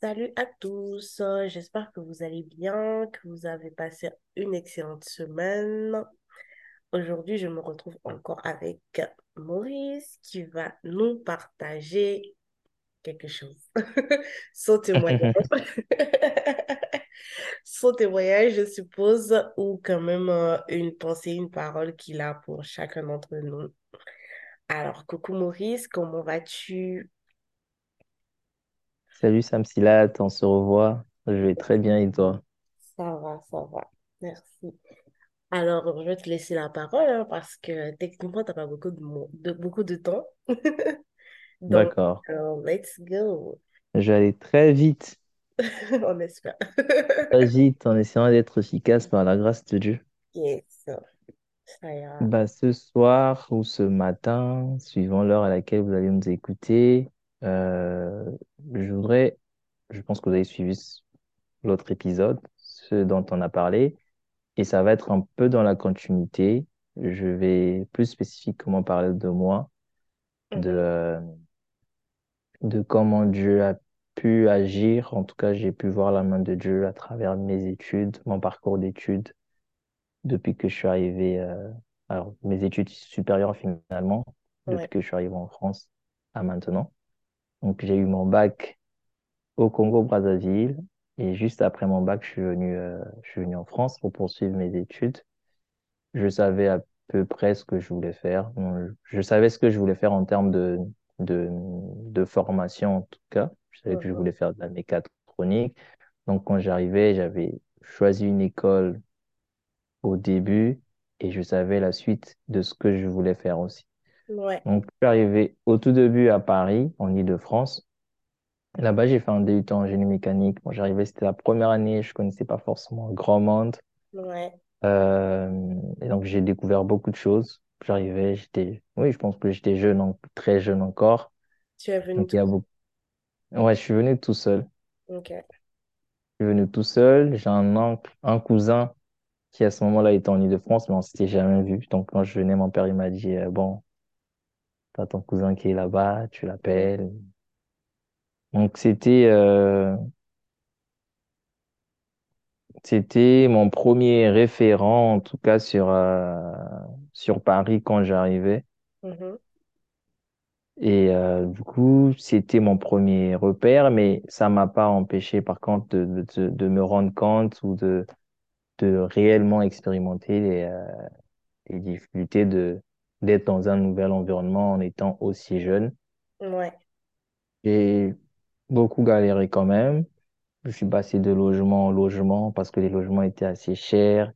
Salut à tous, euh, j'espère que vous allez bien, que vous avez passé une excellente semaine. Aujourd'hui, je me retrouve encore avec Maurice qui va nous partager quelque chose. Son témoignage. Son témoignage, je suppose, ou quand même euh, une pensée, une parole qu'il a pour chacun d'entre nous. Alors, coucou Maurice, comment vas-tu? Salut Samsilat, on se revoit. Je vais très bien et toi? Ça va, ça va. Merci. Alors, je vais te laisser la parole hein, parce que techniquement, tu n'as pas beaucoup de, mo- de, beaucoup de temps. Donc, D'accord. euh, let's go. Je vais aller très vite, On espère. très vite, en essayant d'être efficace par la grâce de Dieu. Yes, ça ira. Bah, ce soir ou ce matin, suivant l'heure à laquelle vous allez nous écouter, euh, je voudrais, je pense que vous avez suivi l'autre épisode, ce dont on a parlé, et ça va être un peu dans la continuité. Je vais plus spécifiquement parler de moi, de, Mhm, euh, de comment Dieu a pu agir. En tout cas, j'ai pu voir la main de Dieu à travers mes études, mon parcours d'études depuis que je suis arrivé, euh, alors mes études supérieures finalement, depuis Ouais, que je suis arrivé en France à maintenant. Donc, j'ai eu mon bac au Congo-Brazzaville et juste après mon bac, je suis venu, euh, je suis venu en France pour poursuivre mes études. Je savais à peu près ce que je voulais faire. Je savais ce que je voulais faire en termes de, de, de formation, en tout cas. Je savais que je voulais faire de la mécatronique. Donc, quand j'arrivais, j'avais choisi une école au début et je savais la suite de ce que je voulais faire aussi. Ouais, Donc, je suis arrivé au tout début à Paris, en Île-de-France. Là-bas, j'ai fait un DUT en génie mécanique. Bon, j'arrivais, c'était la première année, je connaissais pas forcément grand monde. ouais. Euh, et donc, j'ai découvert beaucoup de choses. J'arrivais, j'étais, oui, je pense que j'étais jeune, en- très jeune encore. Tu es venu Donc, tout il y a seul. beaucoup. Ouais, je suis venu tout seul. Ok, Je suis venu tout seul. J'ai un oncle, un cousin qui, à ce moment-là, était en Île-de-France, mais on s'était jamais vu. Donc, quand je venais, mon père, il m'a dit, euh, t'as ton cousin qui est là-bas, tu l'appelles. Donc, c'était, euh, c'était mon premier référent, en tout cas, sur, euh, sur Paris quand j'arrivais. mhm, Et euh, du coup, c'était mon premier repère, mais ça m'a pas empêché, par contre, de, de, de de me rendre compte ou de, de réellement expérimenter les, euh, les difficultés de d'être dans un nouvel environnement en étant aussi jeune. ouais, J'ai beaucoup galéré quand même. Je suis passé de logement en logement parce que les logements étaient assez chers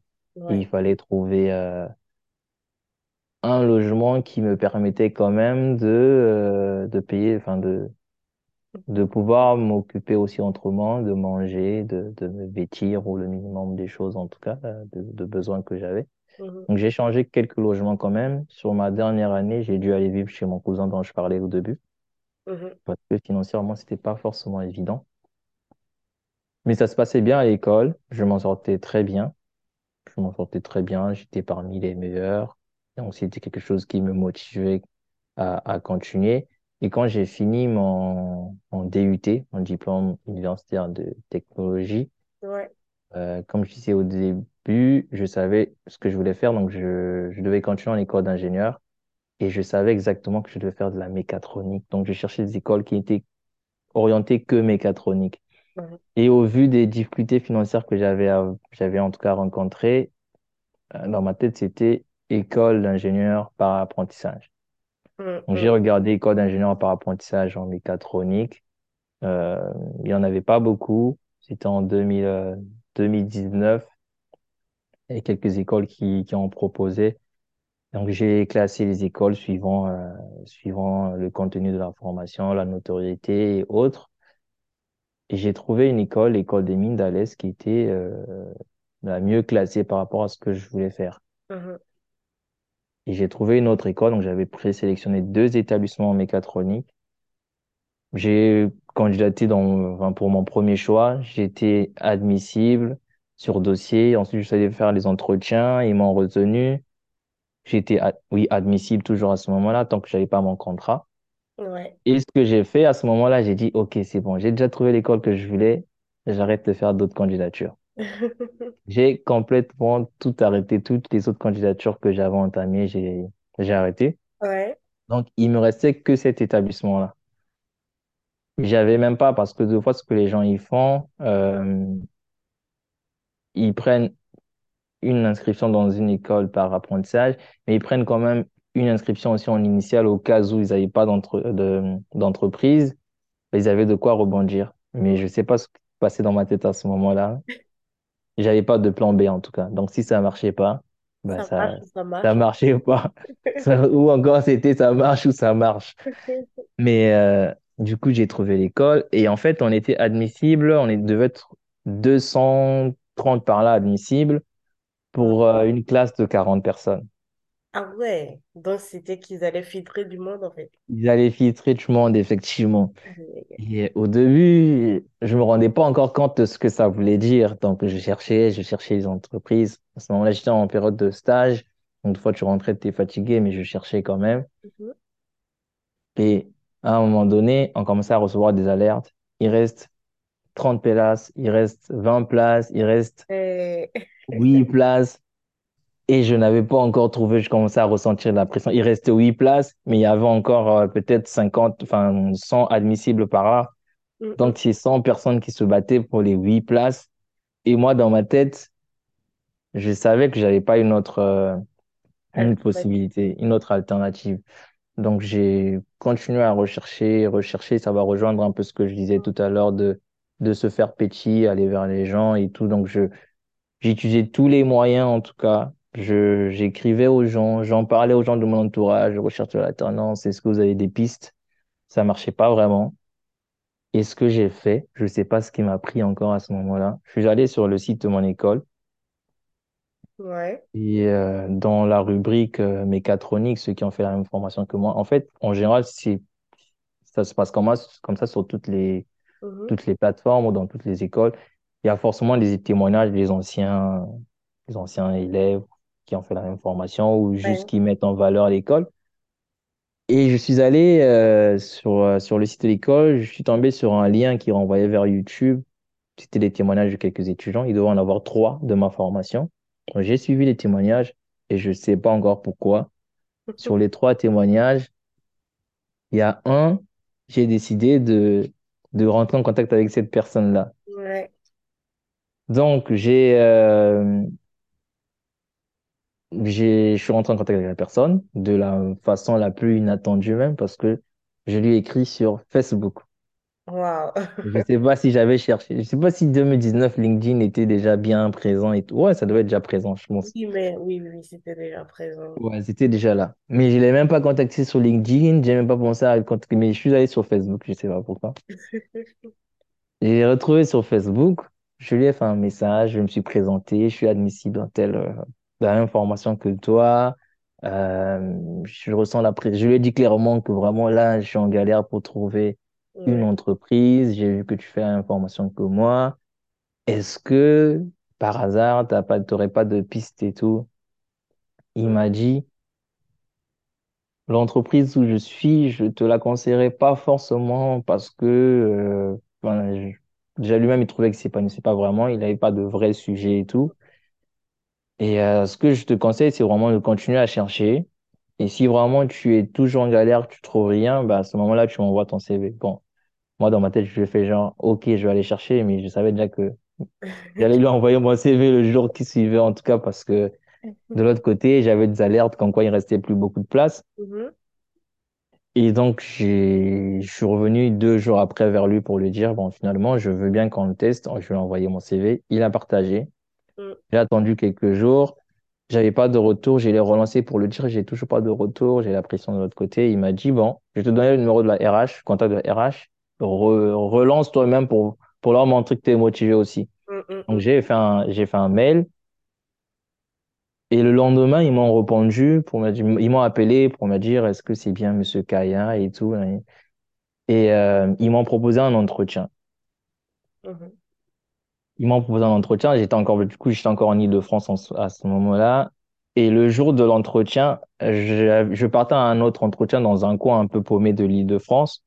et il fallait trouver euh, un logement qui me permettait quand même de, euh, de payer, enfin de de pouvoir m'occuper aussi autrement, de manger, de, de me vêtir ou le minimum des choses en tout cas, euh, de, de besoins que j'avais. Mhm, Donc j'ai changé quelques logements quand même. Sur ma dernière année, j'ai dû aller vivre chez mon cousin dont je parlais au début, mhm, parce que financièrement, c'était pas forcément évident. Mais ça se passait bien à l'école, je m'en sortais très bien. Je m'en sortais très bien, j'étais parmi les meilleurs. Donc c'était quelque chose qui me motivait à, à continuer. Et quand j'ai fini mon, mon DUT, mon diplôme universitaire de technologie, ouais, euh, comme je disais au début, je savais ce que je voulais faire, donc je, je devais continuer en école d'ingénieur et je savais exactement que je devais faire de la mécatronique. Donc je cherchais des écoles qui étaient orientées que mécatronique. Et au vu des difficultés financières que j'avais, j'avais en tout cas rencontrées, euh, dans ma tête, c'était école d'ingénieur par apprentissage. mhm, Donc, j'ai mhm, regardé école d'ingénieur par apprentissage en mécatronique. Euh, il n'y en avait pas beaucoup. C'était en 2000, euh, 2019. A quelques écoles qui, qui en proposaient. Donc, j'ai classé les écoles suivant, euh, suivant le contenu de la formation, la notoriété et autres. Et j'ai trouvé une école, l'école des mines d'Alès, qui était euh, la mieux classée par rapport à ce que je voulais faire. mhm, Et j'ai trouvé une autre école, donc j'avais présélectionné deux établissements en mécatronique. J'ai candidaté dans, enfin, pour mon premier choix. J'étais admissible sur dossier. Ensuite, je suis allé faire les entretiens. Ils m'ont retenu. J'étais, oui, admissible toujours à ce moment-là, tant que j'avais pas mon contrat. Ouais. Et ce que j'ai fait à ce moment-là, j'ai dit, OK, c'est bon, j'ai déjà trouvé l'école que je voulais, j'arrête de faire d'autres candidatures. J'ai complètement tout arrêté, toutes les autres candidatures que j'avais entamées, j'ai, j'ai arrêté. Ouais. Donc, il me restait que cet établissement-là. J'avais même pas, parce que deux fois, ce que les gens y font, euh, ils prennent une inscription dans une école par apprentissage, mais ils prennent quand même une inscription aussi en initiale au cas où ils n'avaient pas d'entre- de- d'entreprise, ils avaient de quoi rebondir. Mais je sais pas ce qui passait dans ma tête à ce moment-là. J'avais pas de plan B en tout cas. Donc si ça marchait pas, bah Ça marche ça ou ça marche. marchait pas. Ça- ou encore c'était ça marche ou ça marche. Mais euh, du coup j'ai trouvé l'école et en fait on était admissible, on devait être 230 par là admissibles pour euh, une classe de 40 personnes. Ah ouais, donc c'était qu'ils allaient filtrer du monde en fait. Ils allaient filtrer le monde effectivement. Et au début, je me rendais pas encore compte de ce que ça voulait dire. Donc, je cherchais, je cherchais les entreprises. À ce moment-là, j'étais en période de stage. Donc, une fois, tu rentrais, tu es fatigué, mais je cherchais quand même. Mhm. Et à un moment donné, on commençait à recevoir des alertes. Il reste 30 places, il reste 20 places, il reste Euh, 8 places. Et je n'avais pas encore trouvé, je commençais à ressentir la pression. Il restait 8 places, mais il y avait encore euh, peut-être 50, enfin 100 admissibles par là. mhm. Donc, c'est 100 personnes qui se battaient pour les 8 places. Et moi, dans ma tête, je savais que j'avais pas une autre, euh, une possibilité, une autre alternative. Donc, j'ai continué à rechercher, rechercher. Ça va rejoindre un peu ce que je disais tout à l'heure de, de se faire petit, aller vers les gens et tout. Donc, je, j'utilisais tous les moyens, en tout cas. Je, j'écrivais aux gens, j'en parlais aux gens de mon entourage, je recherchais l'alternance. Est-ce que vous avez des pistes? Ça marchait pas vraiment. Et ce que j'ai fait, je sais pas ce qui m'a pris encore à ce moment-là. Je suis allé sur le site de mon école Ouais. et euh, dans la rubrique euh, mécatronique, ceux qui ont fait la même formation que moi, en fait, en général, c'est, ça se passe comme ça sur toutes les, Mhm. toutes les plateformes ou dans toutes les écoles. Il y a forcément des témoignages des anciens, des anciens élèves qui ont fait la même formation ou juste Ouais. qui mettent en valeur l'école. Et je suis allé euh, sur, euh, sur le site de l'école, je suis tombé sur un lien qui renvoyait vers YouTube C'était des témoignages de quelques étudiants. Il devait en avoir trois de ma formation. J'ai suivi les témoignages et je ne sais pas encore pourquoi. Sur les trois témoignages, il y a un, j'ai décidé de, de rentrer en contact avec cette personne-là. Ouais. Donc, j'ai, euh, j'ai, je suis rentré en contact avec la personne de la façon la plus inattendue même parce que je lui ai écrit sur Facebook. Wow. Je sais pas si j'avais cherché. Je sais pas si 2019 LinkedIn était déjà bien présent et tout. Ouais, ça devait être déjà présent, je pense. Oui, mais oui, oui, oui, c'était déjà présent. Ouais, c'était déjà là. Mais je l'ai même pas contacté sur LinkedIn. J'ai même pas pensé à le contacter. Mais je suis allé sur Facebook. Je sais pas pourquoi. J'ai retrouvé sur Facebook. Je lui ai fait un message. Je me suis présenté. Je suis admissible dans telle, euh, dans la même formation que toi. Euh, je ressens la pression. Je lui ai dit clairement que vraiment là, je suis en galère pour trouver une entreprise. J'ai vu que tu fais la même formation que moi. Est-ce que, par hasard, t'as pas, t'aurais pas de piste et tout? Il m'a dit, l'entreprise où je suis, je te la conseillerais pas forcément parce que, euh, ben, je- déjà lui-même, il trouvait que c'est pas, c'est pas vraiment, il n'avait pas de vrai sujet et tout. Et euh, ce que je te conseille, c'est vraiment de continuer à chercher. Et si vraiment tu es toujours en galère, tu trouves rien, bah, à ce moment-là, tu m'envoies ton CV. Bon, moi, dans ma tête, je fais genre, OK, je vais aller chercher, mais je savais déjà que j'allais lui envoyer mon CV le jour qui suivait, en tout cas, parce que De l'autre côté, j'avais des alertes comme quoi il restait plus beaucoup de place. Mhm. Et donc, je suis revenu deux jours après vers lui pour lui dire, bon, finalement, je veux bien qu'on le teste. Je lui ai envoyé mon CV. Il a partagé. Mhm. J'ai attendu quelques jours. J'avais pas de retour. J'ai les relancé pour le dire. J'ai toujours pas de retour. J'ai la pression de l'autre côté. Il m'a dit, bon, je vais te donner le numéro de la RH, contact de la RH. Re- relance toi-même pour, pour leur montrer que tu es motivé aussi. Mhm. Donc, Mhm. j'ai fait un, j'ai fait un mail. Et le lendemain, ils m'ont répondu pour me dire, ils m'ont appelé pour me dire est-ce que c'est bien Monsieur Kaya et tout. Et euh, ils m'ont proposé un entretien. Ils m'ont proposé un entretien. J'étais encore, du coup, j'étais encore en Île-de-France en ce- à ce moment-là. Et le jour de l'entretien, je, je partais à un autre entretien dans un coin un peu paumé de l'Île-de-France.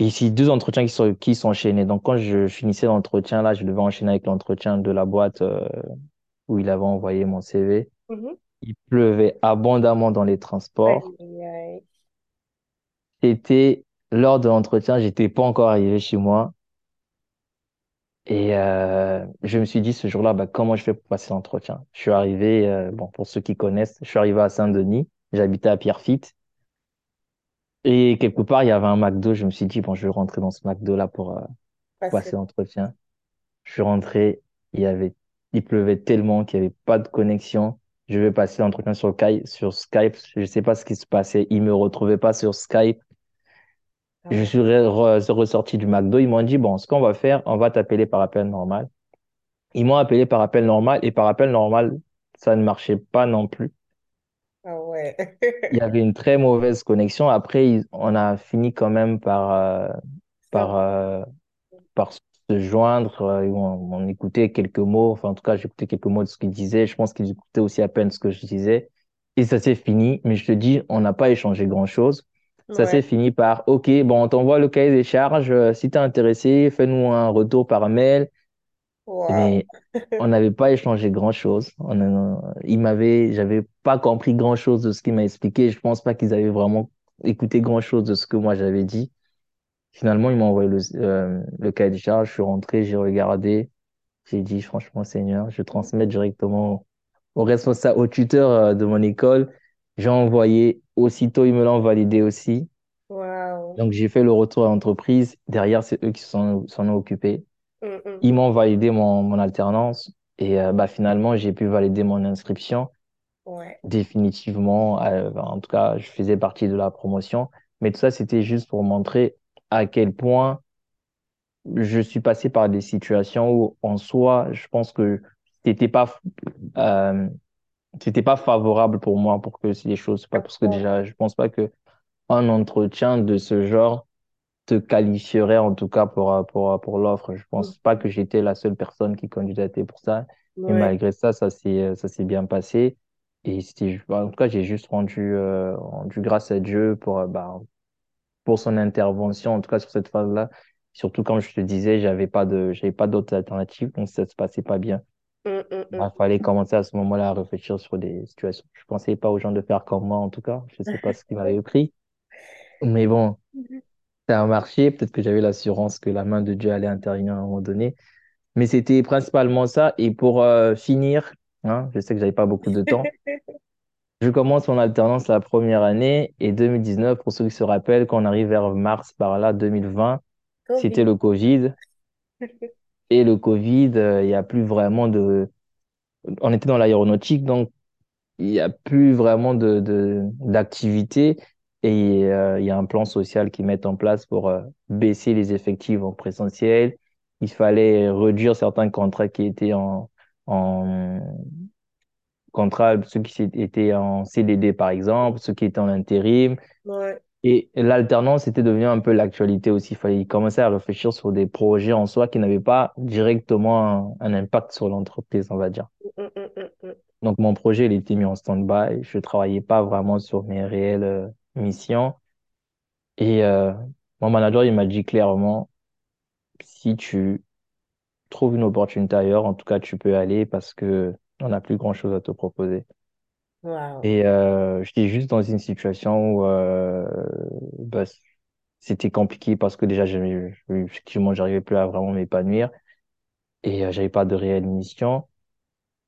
Et ici, deux entretiens qui sont, qui s'enchaînaient. Donc, quand je finissais l'entretien, là, je devais enchaîner avec l'entretien de la boîte euh, où il avait envoyé mon CV. Mhm. Il pleuvait abondamment dans les transports. C'était lors de l'entretien, j'étais pas encore arrivé chez moi. Et euh, je me suis dit ce jour-là, bah, comment je fais pour passer l'entretien? Je suis arrivé, euh, bon, pour ceux qui connaissent, je suis arrivé à Saint-Denis. J'habitais à Pierrefitte. Et quelque part, il y avait un McDo. Je me suis dit, bon, je vais rentrer dans ce McDo-là pour, euh, passer l'entretien. Je suis rentré, il y avait, il pleuvait tellement qu'il n'y avait pas de connexion. Je vais passer l'entretien sur Skype, sur Skype. Je ne sais pas ce qui se passait. Ils me retrouvaient pas sur Skype. Je suis re- re- ressorti du McDo. Ils m'ont dit, bon, ce qu'on va faire, on va t'appeler par appel normal. Ils m'ont appelé par appel normal et par appel normal, ça ne marchait pas non plus. Ah ouais. Il y avait une très mauvaise connexion. Après, ils- on a fini quand même par, euh, par, euh, par se joindre. euh, on, on écoutait quelques mots. Enfin, en tout cas, j'écoutais quelques mots de ce qu'ils disaient. Je pense qu'ils écoutaient aussi à peine ce que je disais. Et ça s'est fini. Mais je te dis, on n'a pas échangé grand-chose. Ça s'est Ouais. fini par, OK, bon, on t'envoie le cahier des charges. Euh, Si t'es intéressé, fais-nous un retour par mail. Mais on n'avait pas échangé grand-chose. On a- il m'avait, j'avais pas compris grand-chose de ce qu'il m'a expliqué. Je pense pas qu'ils avaient vraiment écouté grand-chose de ce que moi j'avais dit. Finalement, ils m'ont envoyé le, euh, le cahier de charge. Je suis rentré, j'ai regardé. J'ai dit, franchement, Seigneur, je transmets directement au responsable, au tuteur euh, de mon école. J'ai envoyé. Aussitôt, ils me l'ont validé aussi. Donc, j'ai fait le retour à l'entreprise. Derrière, c'est eux qui s'en s'en ont occupés. Hum, hum, Ils m'ont validé mon, mon alternance. Et euh, bah, finalement, j'ai pu valider mon inscription Ouais. définitivement. Euh, en tout cas, je faisais partie de la promotion. Mais tout ça, c'était juste pour montrer à quel point je suis passé par des situations où, en soi, je pense que c'était pas, euh, c'était pas favorable pour moi pour que les choses se passent. Parce que déjà, je pense pas que un entretien de ce genre te qualifierait, en tout cas, pour, pour, pour l'offre. Je pense pas Mhm. que j'étais la seule personne qui candidatait pour ça. Et Ouais. malgré ça, ça s'est, ça s'est bien passé. Et c'était, en tout cas, j'ai juste rendu, euh, rendu grâce à Dieu pour, euh, bah, pour son intervention, en tout cas sur cette phase-là. Surtout comme je te disais, j'avais pas de, j'avais pas d'autres alternatives, donc ça se passait pas bien. Hum, hum, hum. Il fallait commencer à ce moment-là à réfléchir sur des situations. Je pensais pas aux gens de faire comme moi, en tout cas. Je sais pas ce qui m'avait pris. Mais bon, ça a marché. Peut-être que j'avais l'assurance que la main de Dieu allait intervenir à un moment donné. Mais c'était principalement ça. Et pour euh, finir, hein, je sais que j'avais pas beaucoup de temps. Je commence mon alternance la première année et 2019, pour ceux qui se rappellent, quand on arrive vers mars par là, 2020, c'était le Covid. Et le Covid, euh, il y a plus vraiment de... On était dans l'aéronautique, donc il n'y a plus vraiment de, de, d'activité. Et euh, il y a un plan social qu'ils mettent en place pour euh, baisser les effectifs en présentiel. Il fallait réduire certains contrats qui étaient en, en contrat, ceux qui étaient en CDD par exemple, ceux qui étaient en intérim. Ouais. Et l'alternance était devenu un peu l'actualité aussi. Il fallait commencer à réfléchir sur des projets en soi qui n'avaient pas directement un, un impact sur l'entreprise, on va dire. Hum, hum, hum. Donc, mon projet, il était mis en stand-by. Je travaillais pas vraiment sur mes réelles euh, missions. Et euh, mon manager, il m'a dit clairement, si tu trouves une opportunité ailleurs, en tout cas, tu peux aller parce que on n'a plus grand-chose à te proposer. Et euh, j'étais juste dans une situation où euh, bah, c'était compliqué parce que déjà, effectivement, j'arrivais plus à vraiment m'épanouir et euh, j'avais pas de réelle mission.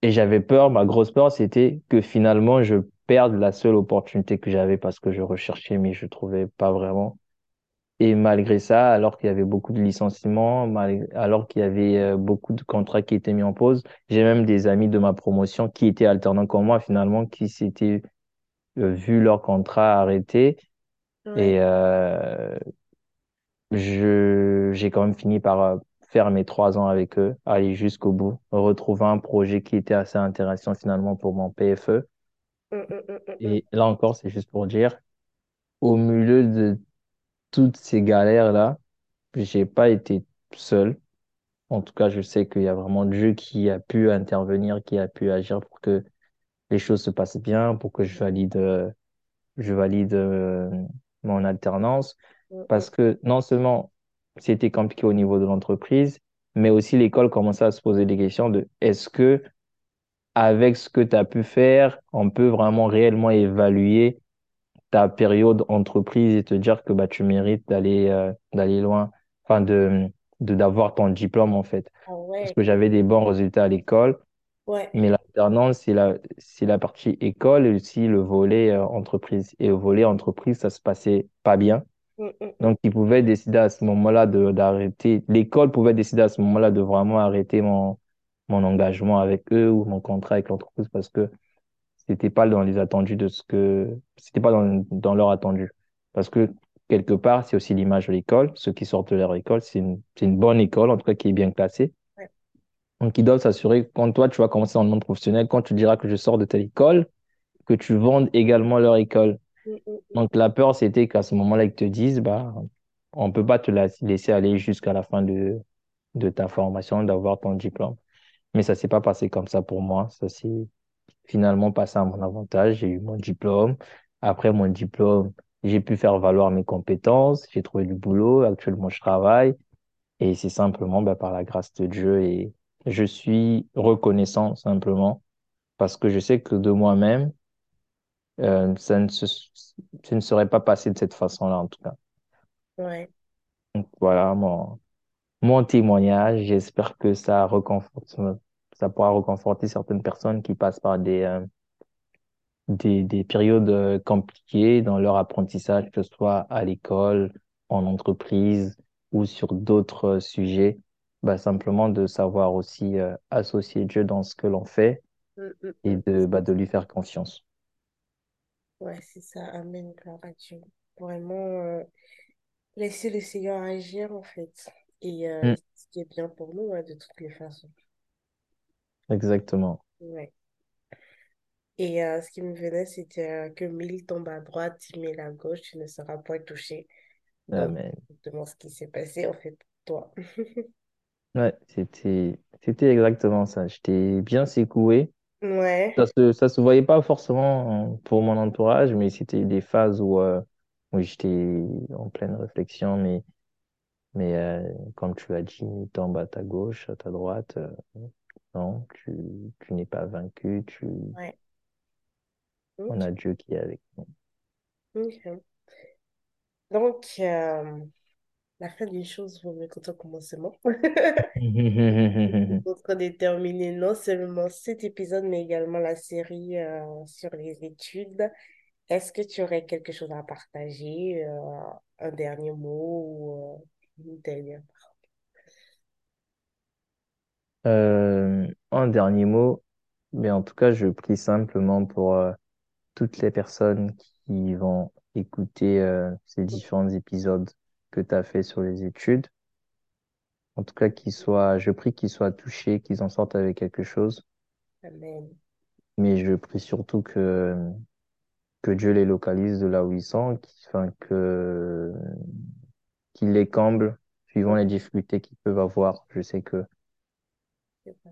Et j'avais peur, ma grosse peur, c'était que finalement, je perde la seule opportunité que j'avais parce que je recherchais, mais je trouvais pas vraiment. Et malgré ça, alors qu'il y avait beaucoup de licenciements, mal- alors qu'il y avait euh, beaucoup de contrats qui étaient mis en pause, j'ai même des amis de ma promotion qui étaient alternants comme moi, finalement, qui s'étaient euh, vu leur contrat arrêté. Ouais. Et euh, je, j'ai quand même fini par euh, faire mes trois ans avec eux, aller jusqu'au bout, retrouver un projet qui était assez intéressant finalement pour mon PFE. Hum, hum, hum. Et là encore, c'est juste pour dire, au milieu de toutes ces galères-là, j'ai pas été seul. En tout cas, je sais qu'il y a vraiment Dieu qui a pu intervenir, qui a pu agir pour que les choses se passent bien, pour que je valide, euh, je valide euh, mon alternance. Mm, mm. Parce que non seulement c'était compliqué au niveau de l'entreprise, mais aussi l'école commençait à se poser des questions de est-ce que avec ce que tu as pu faire, on peut vraiment réellement évaluer ta période entreprise et te dire que bah, tu mérites d'aller euh, d'aller loin, enfin de, de d'avoir ton diplôme en fait. Ah Parce que j'avais des bons résultats à l'école, ouais. mais l'alternance, c'est la, c'est la partie école et aussi le volet euh, entreprise. Et le volet entreprise, ça se passait pas bien. Mm, mm. Donc, ils pouvaient décider à ce moment-là de, d'arrêter. L'école pouvait décider à ce moment-là de vraiment arrêter mon, mon engagement avec eux ou mon contrat avec l'entreprise parce que c'était pas dans les attendus de ce que, c'était pas dans, dans leur attendu. Parce que quelque part, c'est aussi l'image de l'école. Ceux qui sortent de leur école, c'est une, c'est une bonne école, en tout cas, qui est bien classée. Ouais. Donc, ils doivent s'assurer, quand toi, tu vas commencer dans le monde professionnel, quand tu diras que je sors de telle école, que tu vendes également leur école. Mm, mm, mm. Donc, la peur, c'était qu'à ce moment-là, ils te disent, bah, on peut pas te la- laisser aller jusqu'à la fin de, de ta formation, d'avoir ton diplôme. Mais ça s'est pas passé comme ça pour moi. Ça s'est finalement passé à mon avantage. J'ai eu mon diplôme. Après mon diplôme, j'ai pu faire valoir mes compétences. J'ai trouvé du boulot. Actuellement, je travaille. Et c'est simplement, bah, par la grâce de Dieu. Et je suis reconnaissant simplement parce que je sais que de moi-même, euh, ça ne se, ça ne serait pas passé de cette façon-là, en tout cas. Ouais, Donc, voilà mon, mon témoignage. J'espère que ça reconforte, ça pourra reconforter certaines personnes qui passent par des, euh, des, des périodes euh, compliquées dans leur apprentissage, que ce soit à l'école, en entreprise ou sur d'autres euh, sujets. Bah, simplement de savoir aussi euh, associer Dieu dans ce que l'on fait Mm, mm, et mm. de, bah, de lui faire confiance. Ouais, c'est ça. Amen, gloire à Dieu. Vraiment, euh, laisser le Seigneur agir, en fait. Et euh, Mm, ce qui est bien pour nous, hein, de toutes les façons. Exactement. Ouais. Et euh, ce qui me venait, c'était euh, que mille tombent à droite, dix mille à gauche, tu ne seras pas touché. Amen. exactement ce qui s'est passé, en fait, pour toi. Ouais, c'était, c'était exactement ça. J'étais bien secoué. Ouais, Ça se, ça se voyait pas forcément euh, pour mon entourage, mais c'était des phases où, euh, où j'étais en pleine réflexion. Mais, mais euh, comme tu as dit, tombe à ta gauche, à ta droite, euh, non, tu, tu n'es pas vaincu, tu, ouais. on a Dieu qui est avec nous. Donc, euh, la fin d'une chose vaut mieux ton commencement. Pour déterminer non seulement cet épisode, mais également la série euh, sur les études. Est-ce que tu aurais quelque chose à partager, euh, un dernier mot ou une dernière? Euh, en dernier mot, mais en tout cas, je prie simplement pour euh, toutes les personnes qui vont écouter euh, ces différents épisodes que tu as fait sur les études. En tout cas, qu'ils soient, je prie qu'ils soient touchés, qu'ils en sortent avec quelque chose. Amen. Mais je prie surtout que, que Dieu les localise de là où ils sont, qu'il- que, les comble suivant les difficultés qu'ils peuvent avoir. Je sais que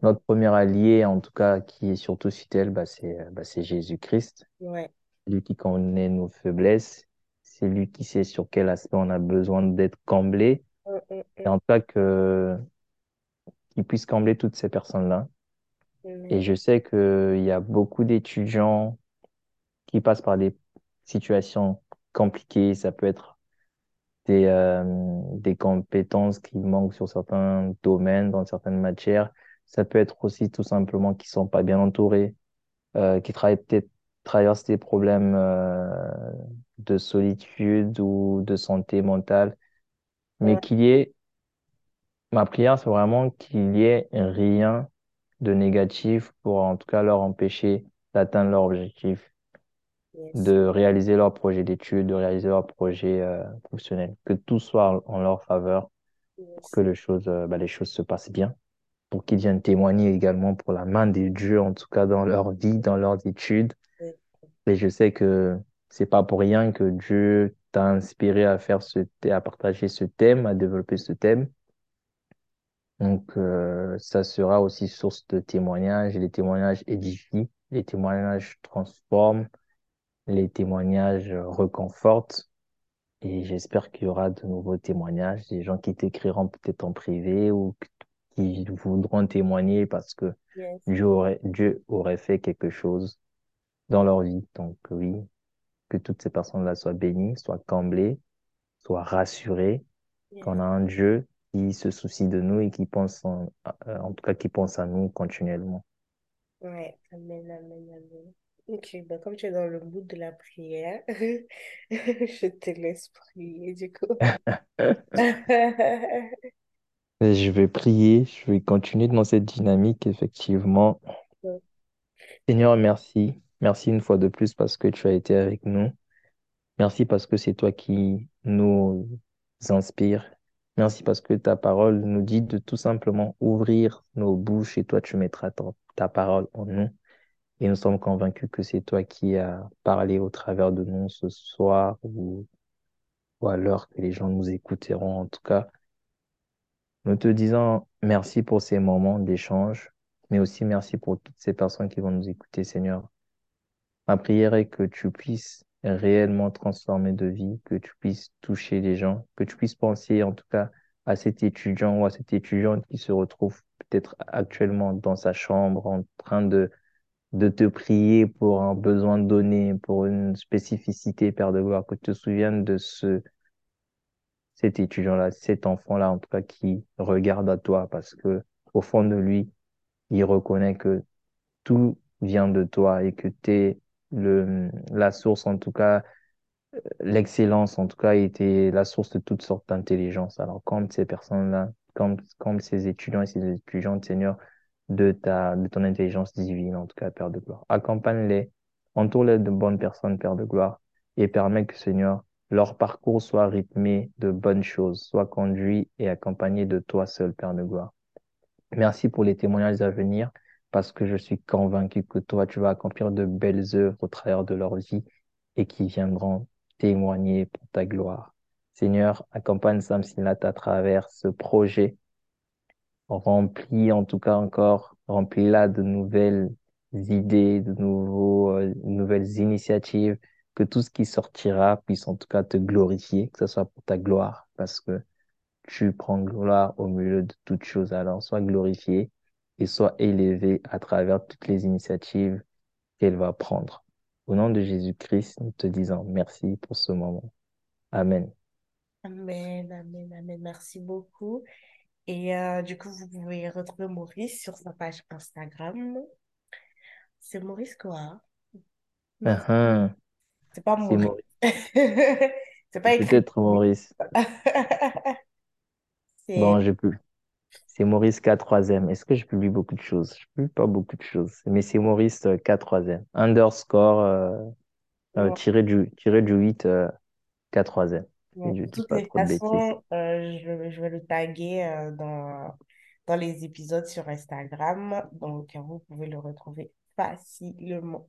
notre premier allié, en tout cas, qui est surtout fidèle, bah, c'est, euh, bah, c'est Jésus-Christ. Ouais. lui qui connaît nos faiblesses, c'est lui qui sait sur quel aspect on a besoin d'être comblé. Mm, mm, Et mm. en tout cas, que, qu'il puisse combler toutes ces personnes-là. Et je sais qu'il y a beaucoup d'étudiants qui passent par des situations compliquées. Ça peut être des, euh, des compétences qui manquent sur certains domaines, dans certaines matières. Ça peut être aussi tout simplement qu'ils sont pas bien entourés, euh, qui travaillent peut-être traversent des problèmes euh, de solitude ou de santé mentale, mais Ouais. qu'il y ait, ma prière, c'est vraiment qu'il y ait rien de négatif pour en tout cas leur empêcher d'atteindre leur objectif, Yes. de réaliser leur projet d'études, de réaliser leur projet euh, professionnel, que tout soit en leur faveur pour que les choses, euh, bah, les choses se passent bien, pour qu'ils viennent témoigner également pour la main de Dieu, en tout cas dans leur vie, dans leurs études. Et je sais que c'est pas pour rien que Dieu t'a inspiré à faire ce, à partager ce thème, à développer ce thème. Donc, euh, ça sera aussi source de témoignages les témoignages édifient. les témoignages transforment, les témoignages reconfortent. Et j'espère qu'il y aura de nouveaux témoignages, des gens qui t'écriront peut-être en privé ou qui voudront témoigner parce que Yes, Dieu aurait, Dieu aurait fait quelque chose dans leur vie. Donc oui, que toutes ces personnes-là soient bénies, soient comblées, soient rassurées qu'on a un Dieu qui se soucie de nous et qui pense en, euh, en tout cas qui pense à nous continuellement. Ouais, amen, amen, amen. Ok, bah comme tu es dans le mood de la prière, je te laisse prier du coup. Je vais prier, je vais continuer dans cette dynamique, effectivement. Seigneur, merci. Merci une fois de plus parce que tu as été avec nous. Merci parce que c'est toi qui nous inspire. Merci parce que ta parole nous dit de tout simplement ouvrir nos bouches et toi tu mettras ta, ta parole en nous. Et nous sommes convaincus que c'est toi qui as parlé au travers de nous ce soir ou, ou à l'heure que les gens nous écouteront. En tout cas, nous te disons merci pour ces moments d'échange, mais aussi merci pour toutes ces personnes qui vont nous écouter, Seigneur. Ma prière est que tu puisses réellement transformer de vie, que tu puisses toucher les gens, que tu puisses penser en tout cas à cet étudiant ou à cette étudiante qui se retrouve peut-être actuellement dans sa chambre en train de, de te prier pour un besoin donné, pour une spécificité, Père de gloire, que tu te souviennes de ce, cet étudiant-là, cet enfant-là, en tout cas, qui regarde à toi parce que au fond de lui, il reconnaît que tout vient de toi et que tu es le, la source, en tout cas, l'excellence, en tout cas, était la source de toutes sortes d'intelligence. Alors, comme ces personnes-là, comme, comme ces étudiants et ces étudiantes, Seigneur, de ta, de ton intelligence divine, en tout cas, Père de gloire. Accompagne-les, entoure-les de bonnes personnes, Père de gloire, et permets que, Seigneur, leur parcours soit rythmé de bonnes choses, soit conduit et accompagné de toi seul, Père de gloire. Merci pour les témoignages à venir, parce que je suis convaincu que toi, tu vas accomplir de belles œuvres au travers de leur vie et qui viendront témoigner pour ta gloire. Seigneur, accompagne Sam Sinat à travers ce projet. Remplis en tout cas encore, remplis-la de nouvelles idées, de euh, nouvelles initiatives, que tout ce qui sortira puisse en tout cas te glorifier, que ce soit pour ta gloire, parce que tu prends gloire au milieu de toutes choses. Alors, sois glorifié et sois élevé à travers toutes les initiatives qu'elle va prendre. Au nom de Jésus-Christ, nous te disons merci pour ce moment. Amen. Amen, amen, amen. Merci beaucoup. Et euh, du coup, vous pouvez retrouver Maurice sur sa page Instagram. C'est Maurice quoi? Non, Uh-huh. C'est pas Maurice. Maurice. C'est pas écrit. peut-être Maurice. Bon, je peux. C'est Maurice K3M. Est-ce que je publie beaucoup de choses? Je publie pas beaucoup de choses, mais c'est Maurice euh, K3M. Underscore, euh, euh, tiré du, tiré du 8, euh, K3M. bon, Si je dis pas trop de euh, je, je vais le taguer euh, dans, dans les épisodes sur Instagram. Donc, euh, vous pouvez le retrouver facilement.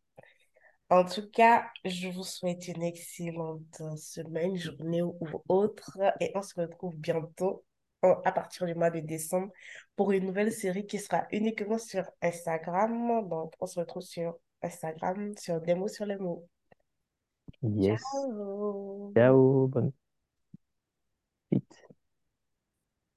En tout cas, je vous souhaite une excellente semaine, journée ou autre, et on se retrouve bientôt en- à partir du mois de décembre pour une nouvelle série qui sera uniquement sur Instagram. Donc, on se retrouve sur Instagram, sur des mots sur les mots. Yes. Ciao! Ciao, bonne suite.